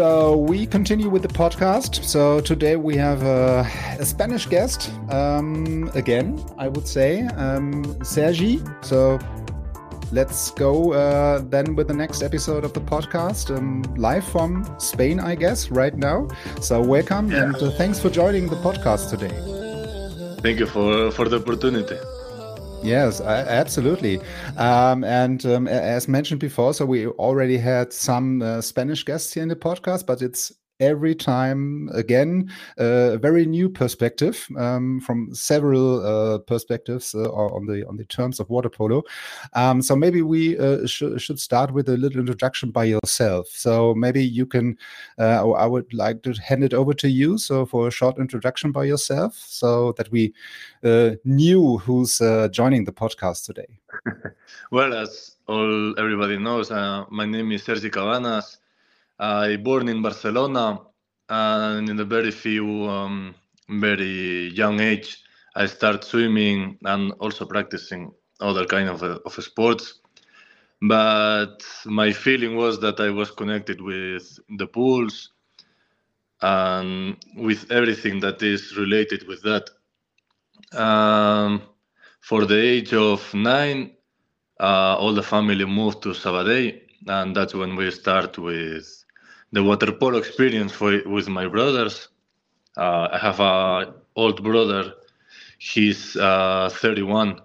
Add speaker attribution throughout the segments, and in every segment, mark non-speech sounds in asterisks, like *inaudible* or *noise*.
Speaker 1: So we continue with the podcast. So today we have a, a Spanish guest um, again. I would say um, Sergi. So let's go uh, then with the next episode of the podcast, um, live from Spain, I guess, right now. So welcome
Speaker 2: Yeah.
Speaker 1: and uh, thanks for joining the podcast today.
Speaker 2: Thank you for for the opportunity.
Speaker 1: Yes, absolutely. Um, and um, as mentioned before, so we already had some uh, Spanish guests here in the podcast, but it's every time again uh, a very new perspective um, from several uh, perspectives uh, on the on the terms of water polo. Um, so maybe we uh, should should start with a little introduction by yourself. So maybe you can. Uh, I would like to hand it over to you. So for a short introduction by yourself, so that we uh, knew who's joining the podcast today. *laughs*
Speaker 2: Well, as all everybody knows, my name is Sergi Cabanas. I born in Barcelona, and in a very few, um, very young age, I start swimming and also practicing other kind of uh, of sports. But my feeling was that I was connected with the pools and with everything that is related with that. Um, for the age of nine, uh, all the family moved to Sabadell, and that's when we start with the water polo experience for, with my brothers. Uh, I have a old brother, he's uh, 31,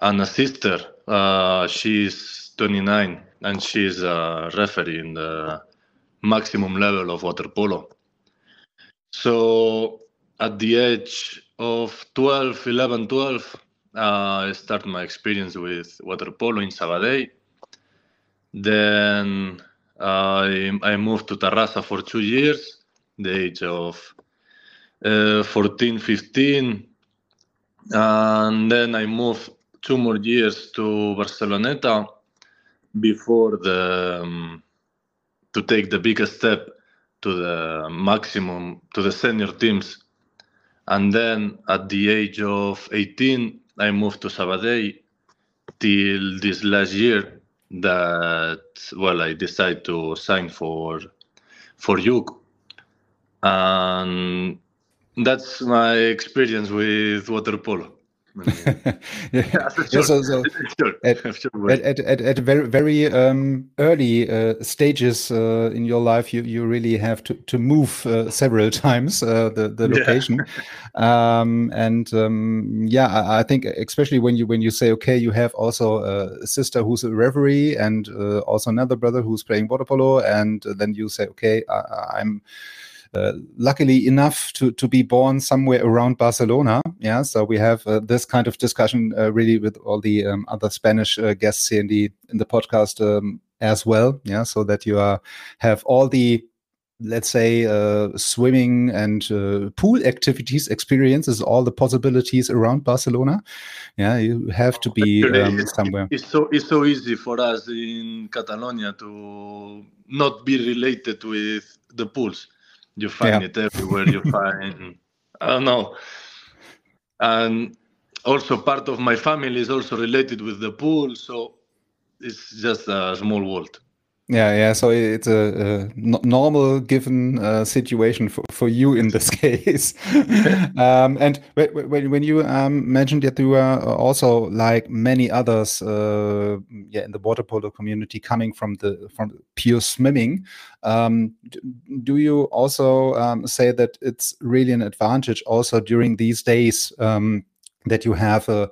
Speaker 2: and a sister, uh, she's 29, and she's a referee in the maximum level of water polo. So at the age of 12, 11, 12, uh, I start my experience with water polo in Sabadell. Then I, I moved to Tarrasa for two years, the age of uh, 14, 15. And then I moved two more years to Barceloneta before the um, to take the biggest step to the maximum to the senior teams and then at the age of 18 i moved to sabadell till this last year that well i decided to sign for for Jug. and that's my experience with water polo *laughs*
Speaker 1: yeah. Yeah, so, so *laughs* At- at, at, at, at very very um, early uh, stages uh, in your life, you, you really have to, to move uh, several *laughs* times uh, the the
Speaker 2: Yeah.
Speaker 1: location, um, and um, yeah, I, I think especially when you when you say okay, you have also a sister who's a referee and uh, also another brother who's playing water polo, and then you say okay, I, I'm luckily enough to to be born somewhere around Barcelona. Yeah, so we have uh, this kind of discussion uh, really with all the um, other Spanish uh, guests here in the in the podcast um, as well. Yeah, so that you are have all the let's say uh, swimming and uh, pool activities experiences all the possibilities around barcelona yeah you have to be um, somewhere
Speaker 2: It's so it's so easy for us in Catalonia to not be related with the pools. You find
Speaker 1: Yeah.
Speaker 2: it everywhere. You *laughs* find I don't know, and also part of my family is also related with the pool, so it's just a small world.
Speaker 1: Yeah, yeah. So it's a normal given uh, situation for, for you in this *laughs* case. *laughs* um, and wh- wh- when when you um, mentioned that you were also like many others, uh, yeah, in the water polo community, coming from the from pure swimming, um, do you also um, say that it's really an advantage also during these days um, that you have a a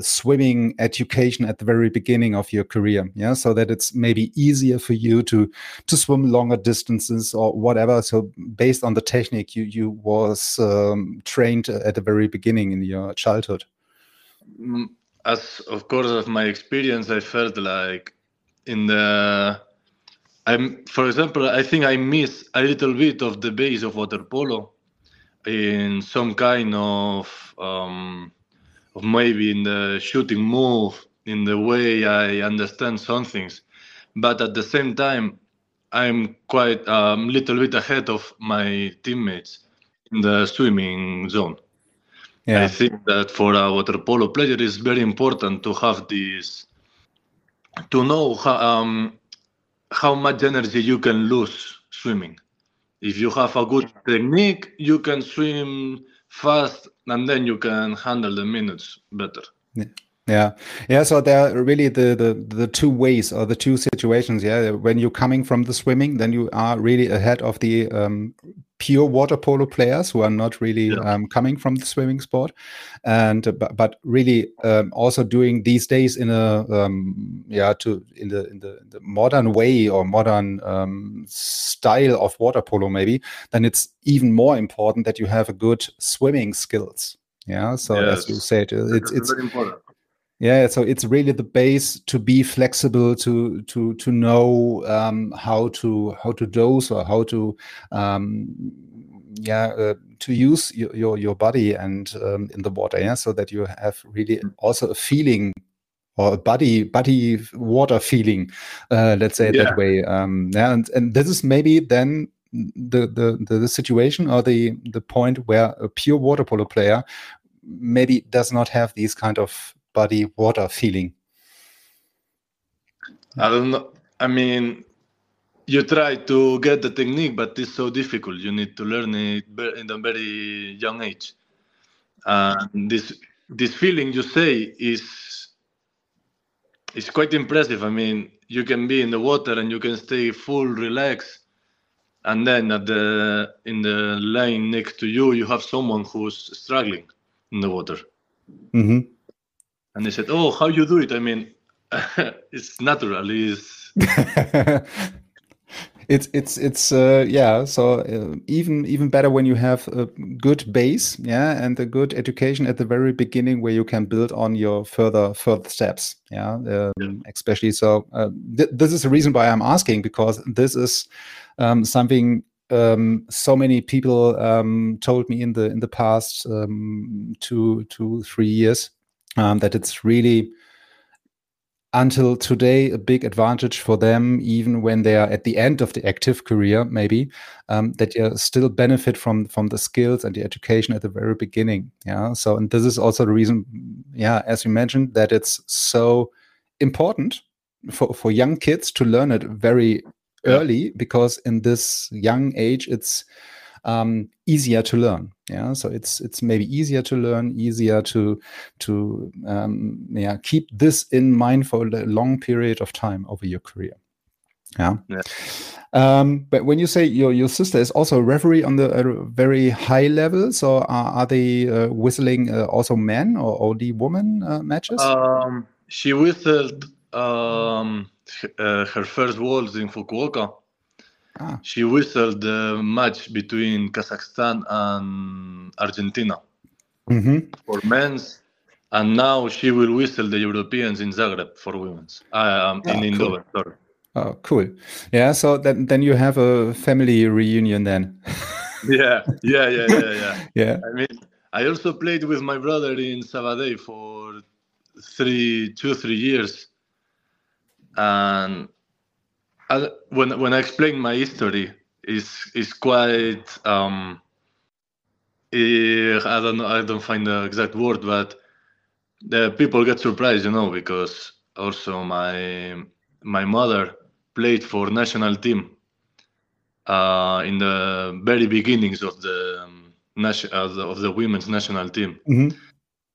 Speaker 1: swimming education at the very beginning of your career yeah so that it's maybe easier for you to to swim longer distances or whatever. So based on the technique you you was um, trained at the very beginning in your childhood.
Speaker 2: Mm, as of course of my experience, I felt like in the I'm for example, I think I miss a little bit of the base of water polo in some kind of um, of maybe in the shooting move, in the way I understand some things, but at the same time, I'm quite a um, little bit ahead of my teammates in the swimming zone. Yeah. I think that for a water polo player, it's very important to have this, to know how, um, how much energy you can lose swimming. If you have a good technique, you can swim fast and then you can handle the minutes better.
Speaker 1: Yeah. Yeah. So there are really the, the the two ways or the two situations. Yeah, when you're coming from the swimming, then you are really ahead of the um, pure water polo players who are not really yeah. um, coming from the swimming sport, and uh, but, but really um, also doing these days in a um, yeah to in the in the, the modern way or modern um, style of water polo maybe. Then it's even more important that you have a good swimming skills. Yeah. So yes. as you said, it's it's very important yeah so it's really the base to be flexible to to to know um, how to how to dose or how to um, yeah uh, to use your, your, your body and um, in the water yeah? So that you have really also a feeling or a body body water feeling uh, let's say yeah. that way um, yeah? And, and this is maybe then the, the the situation or the the point where a pure water polo player maybe does not have these kind of body water feeling?
Speaker 2: I don't know. I mean, you try to get the technique, but it's so difficult. You need to learn it in a very young age. And this this feeling you say is is quite impressive. I mean, you can be in the water and you can stay full relaxed, and then at the in the line next to you, you have someone who's struggling in the water. Mm-hmm and they said, "Oh, how you do it?" I mean, *laughs* it's natural. It's *laughs*
Speaker 1: it's it's it's uh, yeah. So uh, even even better when you have a good base, yeah, and a good education at the very beginning where you can build on your further further steps, yeah. Um, yeah. Especially so, uh, th this is the reason why I'm asking because this is um, something um, so many people um, told me in the in the past um, two two three years um, that it's really until today a big advantage for them even when they are at the end of the active career maybe um, that you still benefit from from the skills and the education at the very beginning. Yeah so and this is also the reason yeah as you mentioned that it's so important for for young kids to learn it very early because in this young age it's um, easier to learn. Yeah, so it's it's maybe easier to learn, easier to to um, yeah keep this in mind for a long period of time over your career. Yeah. yeah. Um, but when you say your your sister is also a referee on the uh, very high level, so are, are they uh, whistling uh, also men or only women uh, matches?
Speaker 2: Um, she whistled um, uh, her first Worlds in Fukuoka Ah. She whistled the match between Kazakhstan and Argentina mm-hmm. for men's, and now she will whistle the Europeans in Zagreb for women's. Uh, um, in oh, Eindhoven,
Speaker 1: sorry. Oh, cool. Yeah, so then then you have a family reunion then. *laughs*
Speaker 2: yeah, yeah, yeah, yeah, yeah. *laughs* yeah. I mean, I also played with my brother in Sabadell for three, two, three years, and I, when when I explain my history, is is quite um, I don't know, I don't find the exact word, but the people get surprised, you know, because also my my mother played for national team uh, in the very beginnings of the um, nation the, of the women's national team, mm-hmm.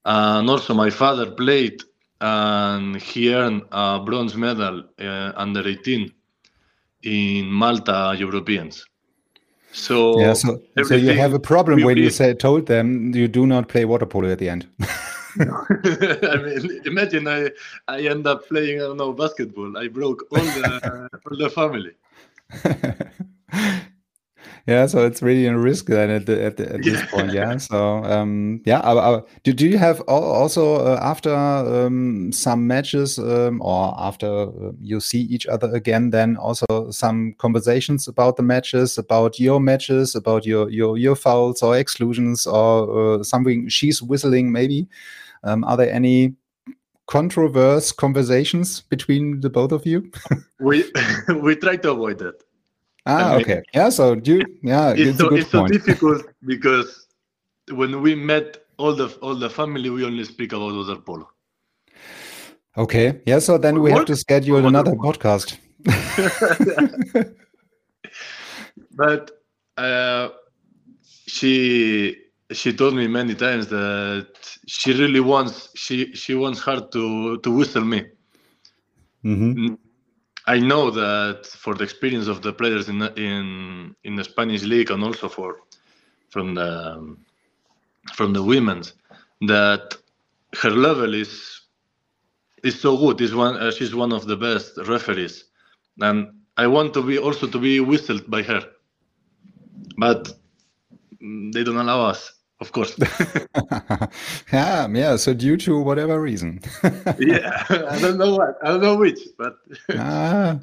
Speaker 2: and also my father played and he earned a bronze medal uh, under 18 in Malta Europeans. So
Speaker 1: yeah, so, so you have a problem when you say told them you do not play water polo at the end. *laughs* *laughs*
Speaker 2: I mean, imagine I I end up playing I don't know basketball. I broke all the *laughs* all the family.
Speaker 1: Yeah, so it's really a risk then at, the, at, the, at this point. Yeah. *laughs* So um, yeah, do, do you have also uh, after um, some matches um, or after uh, you see each other again, then also some conversations about the matches, about your matches, about your your your fouls or exclusions or uh, something she's whistling maybe. Um, are there any controversial conversations between the both of you? *laughs*
Speaker 2: we *laughs* we try to avoid that.
Speaker 1: Ah, okay. Yeah, so do you, yeah,
Speaker 2: it's, so, it's so difficult because when we met all the all the family, we only speak about water polo.
Speaker 1: Okay. Yeah, so then we what? have to schedule another podcast. *laughs*
Speaker 2: but uh, she she told me many times that she really wants she she wants her to to whistle me. Mm-hmm. I know that for the experience of the players in in in the Spanish league and also for from the from the women's that her level is is so good. Is one uh, she's one of the best referees, and I want to be also to be whistled by her, but they don't allow us of course. *laughs*
Speaker 1: yeah, yeah. So due to whatever reason. *laughs*
Speaker 2: yeah, I don't know what, I don't know which, but. *laughs*
Speaker 1: ah,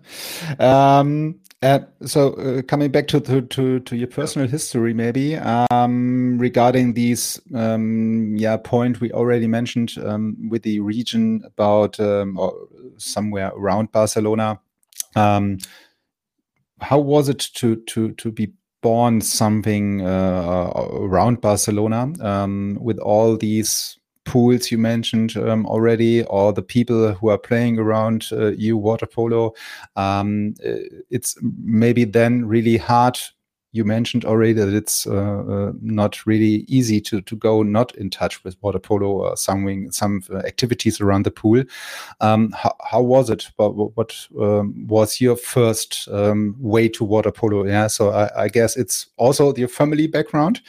Speaker 1: um, uh, so uh, coming back to, to, to to your personal history, maybe um, regarding these um, yeah point we already mentioned um, with the region about um, or somewhere around Barcelona. Um, how was it to to to be born something uh, around Barcelona um, with all these pools you mentioned um, already, or the people who are playing around uh, you water polo. Um, it's maybe then really hard you mentioned already that it's uh, uh, not really easy to to go not in touch with water polo or some some uh, activities around the pool. Um, how, how, was it? What, what um, was your first um, way to water polo? Yeah, so I, I, guess it's also your family background.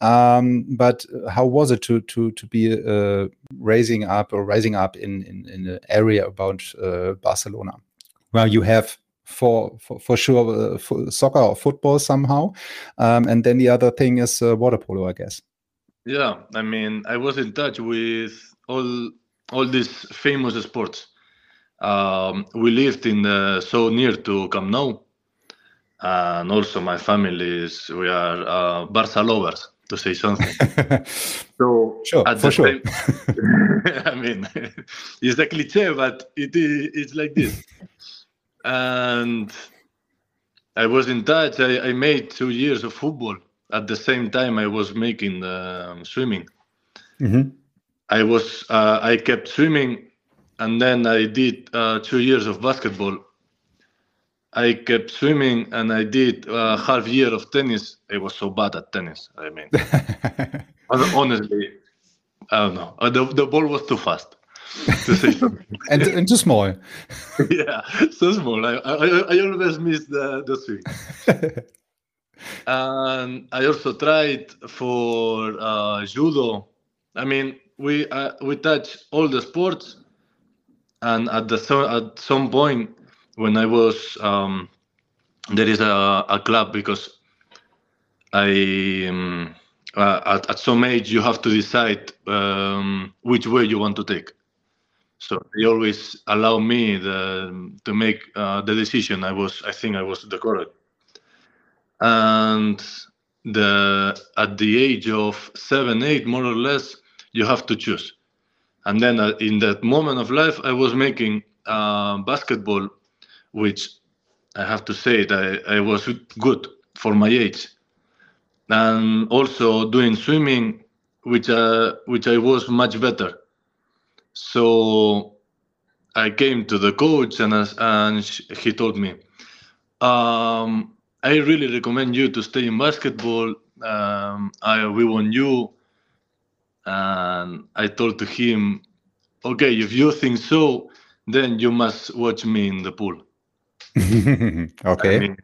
Speaker 1: Um, but how was it to to to be uh, raising up or rising up in in, in an area about uh, Barcelona? Well, you have for for, for sure uh, for soccer or football somehow. Um, and then the other thing is uh, water polo i guess.
Speaker 2: Yeah i mean i was in touch with all all these famous sports. Um, we lived in the, so near to Camp Nou. And also my family is we are uh, Barca lovers to say something. *laughs*
Speaker 1: so sure, at for the sure.
Speaker 2: Same, *laughs* I mean, *laughs* it's a cliche, but it is it's like this and I was in touch. I, I, made two years of football at the same time I was making um, swimming. Mm-hmm. I was uh, I kept swimming, and then I did uh, two years of basketball. I kept swimming, and I did uh, half year of tennis. I was so bad at tennis. I mean, *laughs* honestly, I don't know. Uh, the, the ball was too fast
Speaker 1: to say something. *laughs* and, and too small. *laughs*
Speaker 2: yeah, so small. I, I, I always miss the, the swing. *laughs* and I also tried for uh, judo. I mean, we uh, we touch all the sports, and at the at some point when I was um, there is a, a club because I um, uh, at, at some age you have to decide um, which way you want to take. So they always allow me the, to make uh, the decision. I was, I think, I was the correct. And the at the age of seven, eight, more or less, you have to choose. And then uh, in that moment of life, I was making uh, basketball, which I have to say that I, I was good for my age, and also doing swimming, which uh, which I was much better so I came to the coach and, and he told me, um, I really recommend you to stay in basketball. Um, I, we want you. And I told to him, okay, if you think so, then you must watch me in the pool. *laughs*
Speaker 1: okay. I, mean,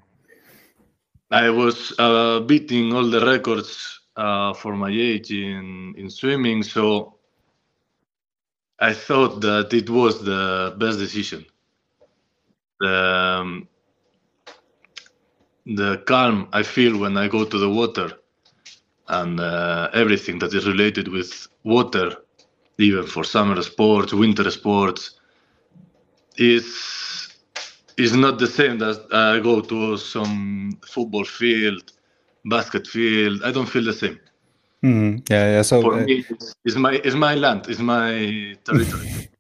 Speaker 2: I was uh, beating all the records uh, for my age in, in swimming. So I thought that it was the best decision. Um, the calm I feel when I go to the water and uh, everything that is related with water, even for summer sports, winter sports, is is not the same as I go to some football field, basket field. I don't feel the same.
Speaker 1: Mm, yeah, yeah. So
Speaker 2: for uh, me, it's, it's, my it's my land, it's my territory.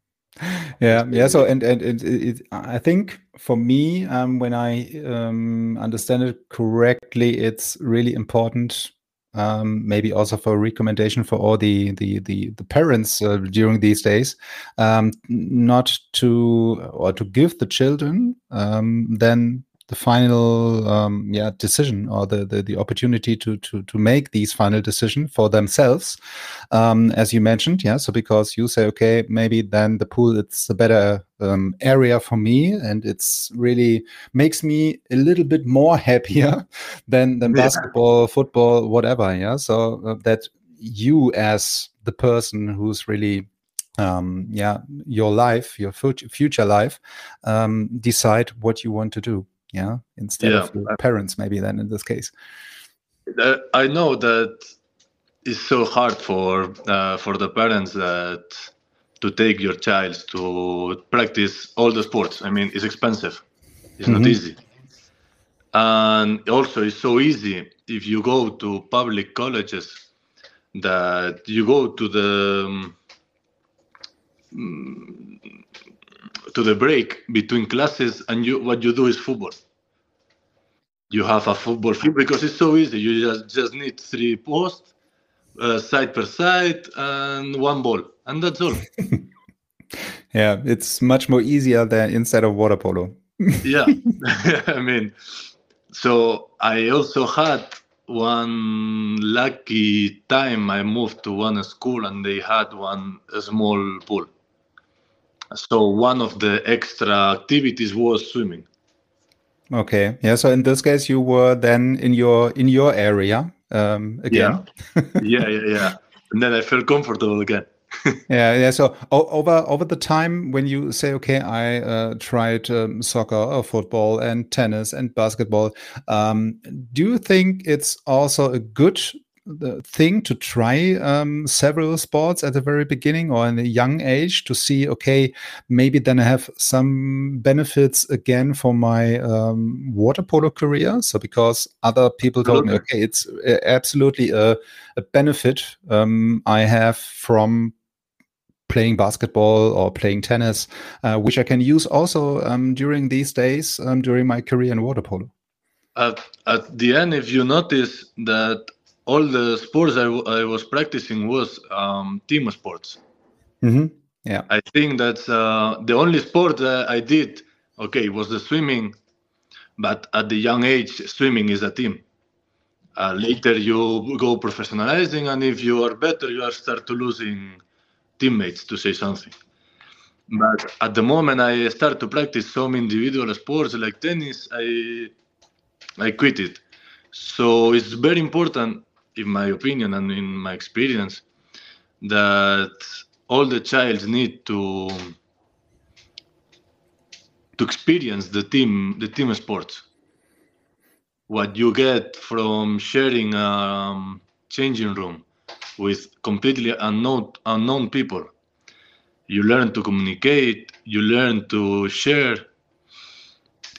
Speaker 2: *laughs*
Speaker 1: yeah, yeah. So and and it, it, I think for me, um, when I um, understand it correctly, it's really important um, maybe also for a recommendation for all the the the, the parents uh, during these days, um, not to or to give the children um, then the final um, yeah decision or the, the, the opportunity to to to make these final decision for themselves. Um, as you mentioned yeah so because you say okay maybe then the pool it's a better um, area for me and it's really makes me a little bit more happier *laughs* than than yeah. basketball football whatever yeah. So uh, that you as the person who's really um, yeah your life your future life um, decide what you want to do yeah instead yeah. of your parents maybe then in this case
Speaker 2: i know that it's so hard for uh, for the parents that to take your child to practice all the sports i mean it's expensive it's mm-hmm. not easy and also it's so easy if you go to public colleges that you go to the um, to the break between classes and you what you do is football. You have a football field because it's so easy. You just just need three posts uh, side per side and one ball and that's all. *laughs*
Speaker 1: Yeah it's much more easier than inside of water polo. *laughs*
Speaker 2: Yeah *laughs* i mean so i also had one lucky time. I moved to one school and they had one small pool so one of the extra activities was swimming.
Speaker 1: Okay. Yeah. So in this case, you were then in your in your area um, again.
Speaker 2: Yeah. yeah. Yeah. Yeah. And then I felt comfortable again. *laughs*
Speaker 1: yeah, yeah. So over over the time when you say, okay, I uh, tried um, soccer or football and tennis and basketball, um, do you think it's also a good the thing to try um, several sports at the very beginning or in a young age to see okay maybe then i have some benefits again for my um, water polo career. So because other people told me okay it's uh, absolutely a, a benefit um, i have from playing basketball or playing tennis uh, which i can use also um, during these days um, during my career in water polo.
Speaker 2: At, at the end if you notice that all the sports I, I was practicing was um, team sports.
Speaker 1: Mm-hmm. Yeah,
Speaker 2: I think that's uh, the only sport that I did. Okay, was the swimming, but at the young age, swimming is a team. Uh, later, you go professionalizing, and if you are better, you are start to losing teammates to say something. But at the moment, I start to practice some individual sports like tennis. I I quit it. So it's very important in my opinion and in my experience, that all the child need to to experience the team the team sports. What you get from sharing a um, changing room with completely unknown unknown people. You learn to communicate. You learn to share.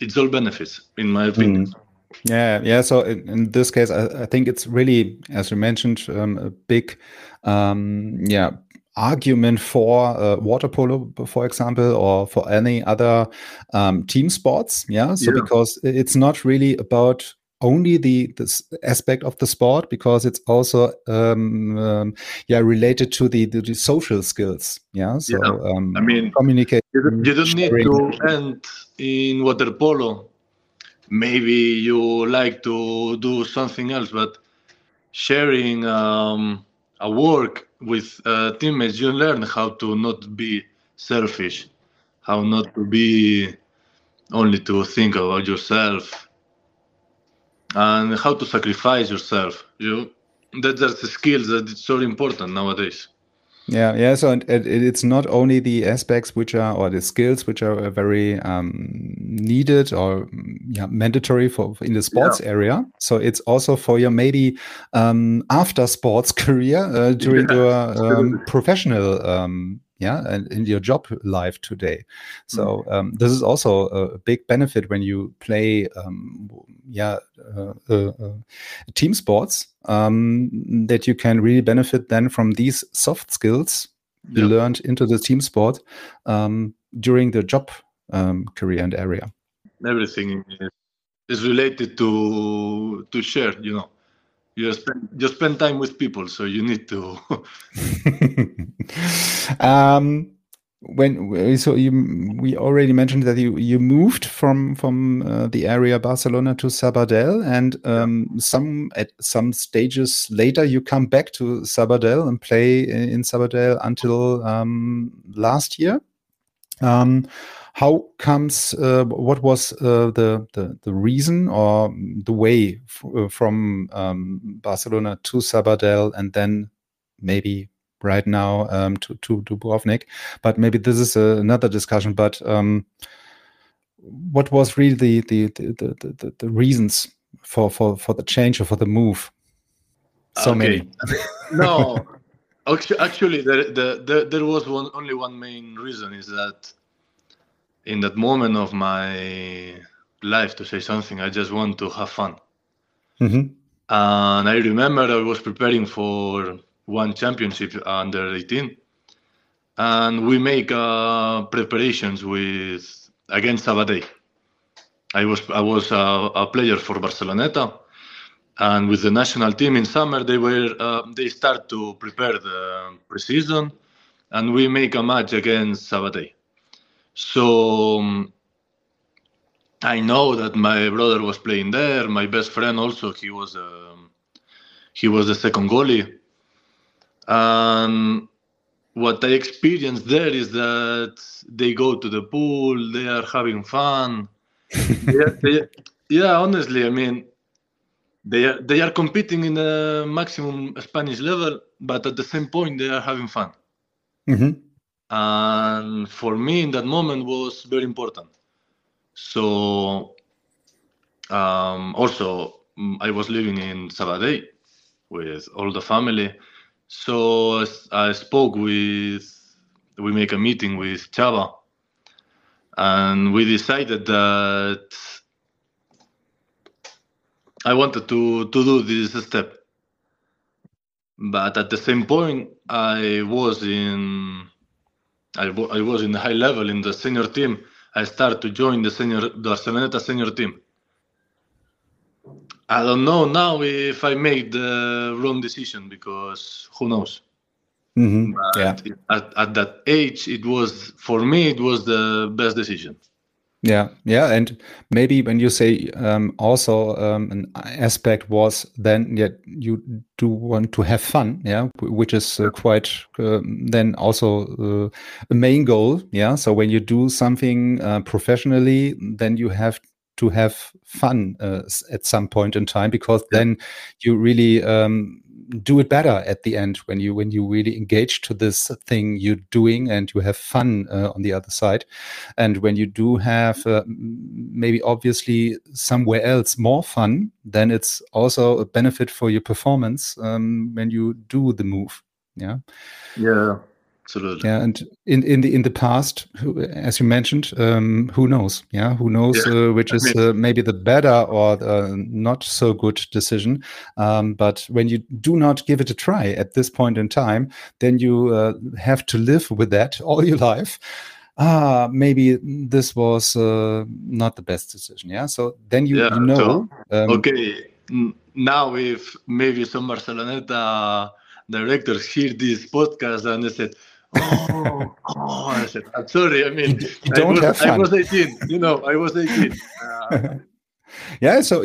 Speaker 2: It's all benefits, in my opinion. Mm.
Speaker 1: Yeah, yeah. So in, in this case, I, I, think it's really, as you mentioned, um, a big, um, yeah, argument for uh, water polo, for example, or for any other um, team sports. Yeah. So yeah. because it's not really about only the this aspect of the sport because it's also um, um, yeah related to the, the, the social skills yeah so yeah. Um,
Speaker 2: i mean
Speaker 1: communicate
Speaker 2: you don't, you don't need to end in water polo maybe you like to do something else but sharing um, a work with uh, teammates you learn how to not be selfish how not to be only to think about yourself and how to sacrifice yourself. You that are the skills that it's so important nowadays
Speaker 1: Yeah, yeah. So it, it, it's not only the aspects which are or the skills which are very um, needed or yeah, mandatory for in the sports yeah. area. So it's also for your maybe um, after sports *laughs* career uh, during yeah, your *laughs* um, professional um, yeah and in your job life today so mm. um, this is also a big benefit when you play um, yeah uh, uh, uh, team sports um, that you can really benefit then from these soft skills yeah. you learned into the team sport um, during the job um, career and area
Speaker 2: everything is related to to share you know you spend you spend time with people so you need to *laughs* *laughs* *laughs*
Speaker 1: um when so you we already mentioned that you you moved from from uh, the area Barcelona to Sabadell and um, some at some stages later you come back to Sabadell and play in Sabadell until um, last year. Um, how comes uh, what was uh, the, the, the reason or the way uh, from um, Barcelona to Sabadell and then maybe right now um, to to Dubrovnik? But maybe this is uh, another discussion. But um, what was really the the, the the, the, reasons for, for for the change or for the move? So okay. many. *laughs*
Speaker 2: no, actually, there, there, there was one only one main reason is that in that moment of my life to say something i just want to have fun mm-hmm. and i remember i was preparing for one championship under 18 and we make uh, preparations with against Sabadell. I was I was a, a, player for Barceloneta, and with the national team in summer they were uh, they start to prepare the preseason, and we make a match against Sabadell. So um, I know that my brother was playing there. My best friend also he was um, he was the second goalie. And what I experienced there is that they go to the pool, they are having fun. *laughs* are, they, yeah, honestly, I mean, they are they are competing in the maximum Spanish level, but at the same point they are having fun. Mm-hmm and for me in that moment was very important so um, also mm, i was living in sabadell with all the family so i spoke with we make a meeting with chava and we decided that i wanted to to do this step but at the same point i was in I, I was in the high level in the senior team. I started to join the senior the Barceloneta senior team. I don't know now if I made the wrong decision because who knows. Mm-hmm. yeah. At, at that age, it was for me it was the best decision.
Speaker 1: Yeah, yeah, and maybe when you say um, also um, an aspect was then yeah you do want to have fun, yeah, which is uh, quite uh, then also uh, a main goal, yeah. So when you do something uh, professionally, then you have to have fun uh, at some point in time because then you really um, do it better at the end when you when you really engage to this thing you're doing and you have fun uh, on the other side. And when you do have uh, maybe obviously somewhere else more fun then it's also a benefit for your performance um, when you do the move yeah?
Speaker 2: Yeah absolutely.
Speaker 1: Yeah and in in the in the past as you mentioned um, who knows? Yeah who knows yeah. uh, which is uh, maybe the better or the not so good decision. Um, but when you do not give it a try at this point in time then you uh, have to live with that *laughs* all your life. Ah maybe this was uh, not the best decision yeah? So then you, yeah, you know so,
Speaker 2: um, okay now if maybe some barceloneta directors hear this podcast and they said oh, oh, I said, I'm sorry. I mean,
Speaker 1: you don't
Speaker 2: I was,
Speaker 1: have fun.
Speaker 2: I was 18. You know, I was 18. Uh, *laughs*
Speaker 1: yeah. So,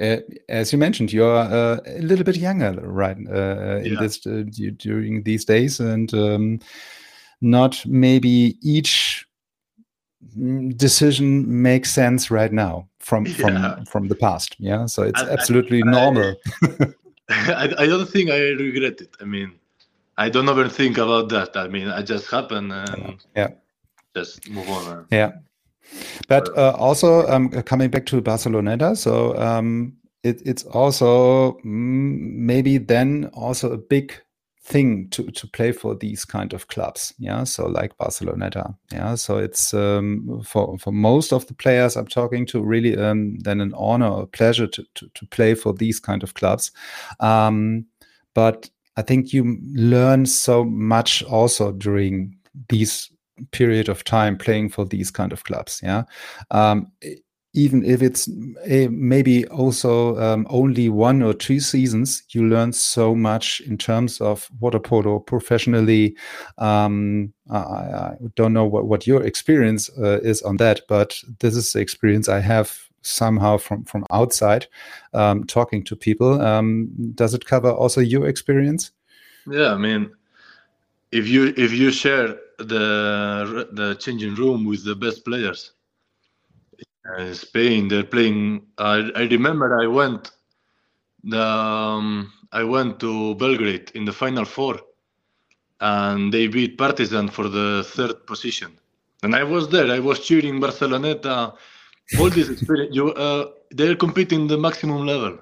Speaker 1: uh, as you mentioned, you're uh, a little bit younger, right? Uh, in yeah. this uh, during these days, and um, not maybe each decision makes sense right now from from yeah. from the past. Yeah. So it's I, absolutely I, normal. *laughs* *laughs*
Speaker 2: I, I don't think I regret it. I mean I don't even think about that. I mean, I just happen and
Speaker 1: yeah,
Speaker 2: just move on.
Speaker 1: Yeah. But uh, also um, coming back to Barceloneta, so um, it, it's also mm, maybe then also a big thing to to play for these kind of clubs yeah so like barceloneta yeah so it's um, for for most of the players i'm talking to really um, then an honor or pleasure to, to, to play for these kind of clubs um, but i think you learn so much also during these period of time playing for these kind of clubs yeah um, even if it's a, maybe also um, only one or two seasons, you learn so much in terms of water polo professionally. Um, I, I, don't know what, what your experience uh, is on that, but this is the experience I have somehow from from outside um, talking to people. Um, does it cover also your experience?
Speaker 2: Yeah, I mean, if you if you share the the changing room with the best players uh, Spain. They're playing. I, I remember I went. The um, I went to Belgrade in the final four, and they beat Partizan for the third position. And I was there. I was cheering Barceloneta. All this experience. You, uh, they're competing the maximum level.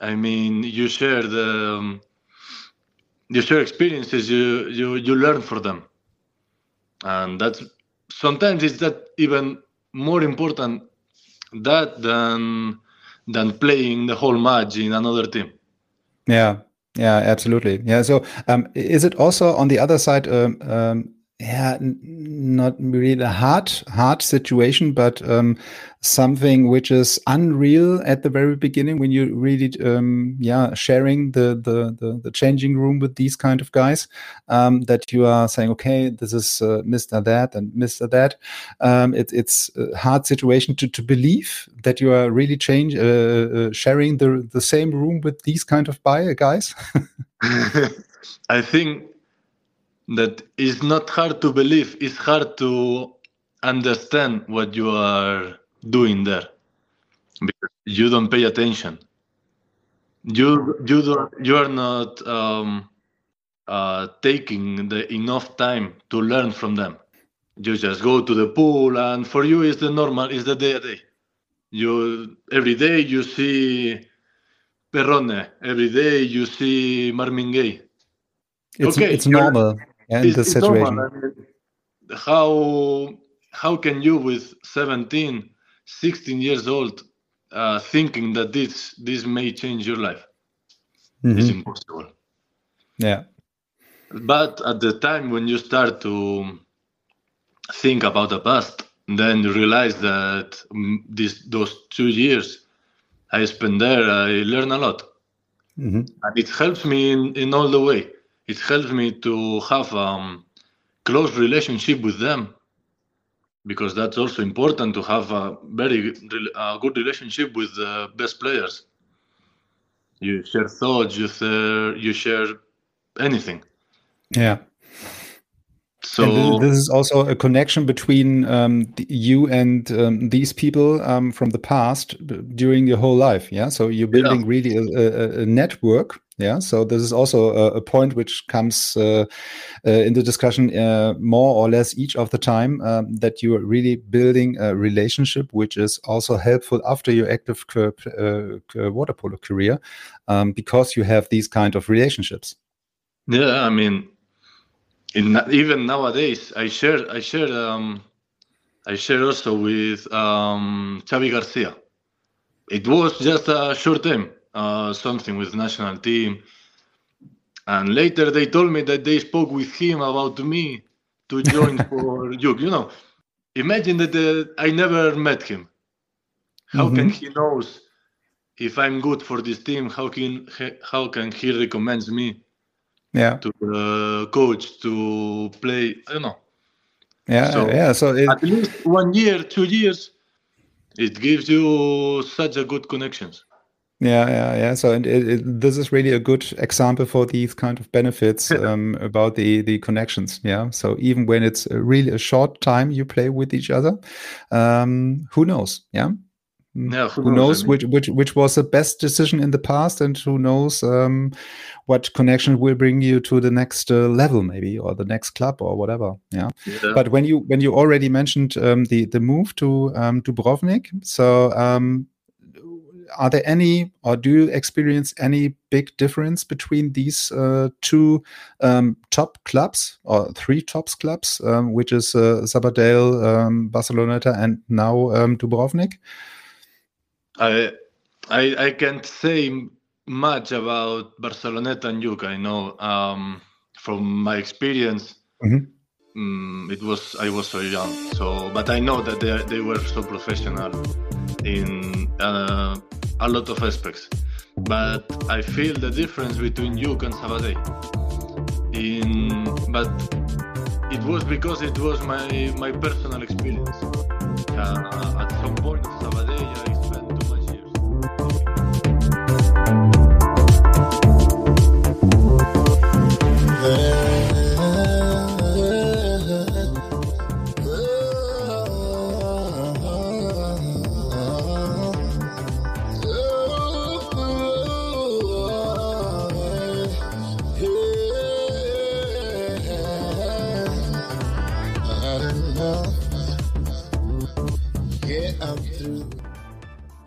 Speaker 2: I mean, you share the um, you share experiences. You you you learn for them, and that's sometimes it's that even more important that than than playing the whole match in another team.
Speaker 1: Yeah, yeah, absolutely. Yeah. So, um, is it also on the other side um, um, yeah, not really a hard hard situation, but um, something which is unreal at the very beginning when you really um, yeah sharing the, the, the the changing room with these kind of guys um, that you are saying okay this is uh, Mr. That and Mr. That. Um, it, it's a hard situation to to believe that you are really change uh, uh, sharing the the same room with these kind of guys. *laughs* *laughs*
Speaker 2: I think that is not hard to believe it's hard to understand what you are doing there. Because you don't pay attention. You you don't you are not um, uh, taking the enough time to learn from them. You just go to the pool and for you it's the normal it's the day a day. You every day you see perrone. Every day you see marvin gaye
Speaker 1: it's, okay, it's normal yeah, in this situation.
Speaker 2: I mean, how how can you with 17 16 years old uh, thinking that this this may change your life mm-hmm. it's impossible
Speaker 1: yeah
Speaker 2: but at the time when you start to think about the past then you realize that mm, this those two years i spent there i learn a lot mm-hmm. and it helps me in, in all the way it helps me to have a um, close relationship with them because that's also important to have a very a good relationship with the best players. You share thoughts, you share, you share anything.
Speaker 1: Yeah. So and this is also a connection between um, you and um, these people um, from the past during your whole life. Yeah. So you're building yeah. really a, a, a network yeah, so this is also a, a point which comes uh, uh, in the discussion uh, more or less each of the time um, that you are really building a relationship which is also helpful after your active uh, water polo career um, because you have these kind of relationships.
Speaker 2: Yeah, I mean, in, even nowadays, I share, I share, um, I share also with um, Xavi Garcia. It was just a short time uh, something with national team. And later they told me that they spoke with him about me to join *laughs* for Jug. You know, imagine that uh, I never met him. How mm-hmm. can he knows if I'm good for this team? How can how can he recommends me?
Speaker 1: Yeah.
Speaker 2: To the coach to play. I don't know.
Speaker 1: Yeah, so yeah. So
Speaker 2: it, at least one year, two years, it gives you such a good connections.
Speaker 1: Yeah, yeah, yeah. So and it, it, this is really a good example for these kind of benefits um, about the the connections. Yeah. So even when it's really a short time you play with each other, um, who knows? Yeah. Mm. Yeah, who, who knows, knows which which which was the best decision in the past, and who knows um, what connection will bring you to the next uh, level, maybe, or the next club, or whatever. Yeah. yeah. But when you when you already mentioned um, the the move to um, Dubrovnik, so um, are there any, or do you experience any big difference between these uh, two um, top clubs or three tops clubs, um, which is uh, Sabadell, um, Barceloneta, and now um, Dubrovnik?
Speaker 2: I, I, I can't say much about Barceloneta and Jug. I know um, from my experience. Mm -hmm. um, it was I was so young, so but I know that they they were so professional in uh, a lot of aspects. But I feel the difference between Jug and Sabadell. In but it was because it was my my personal experience. Uh, at some point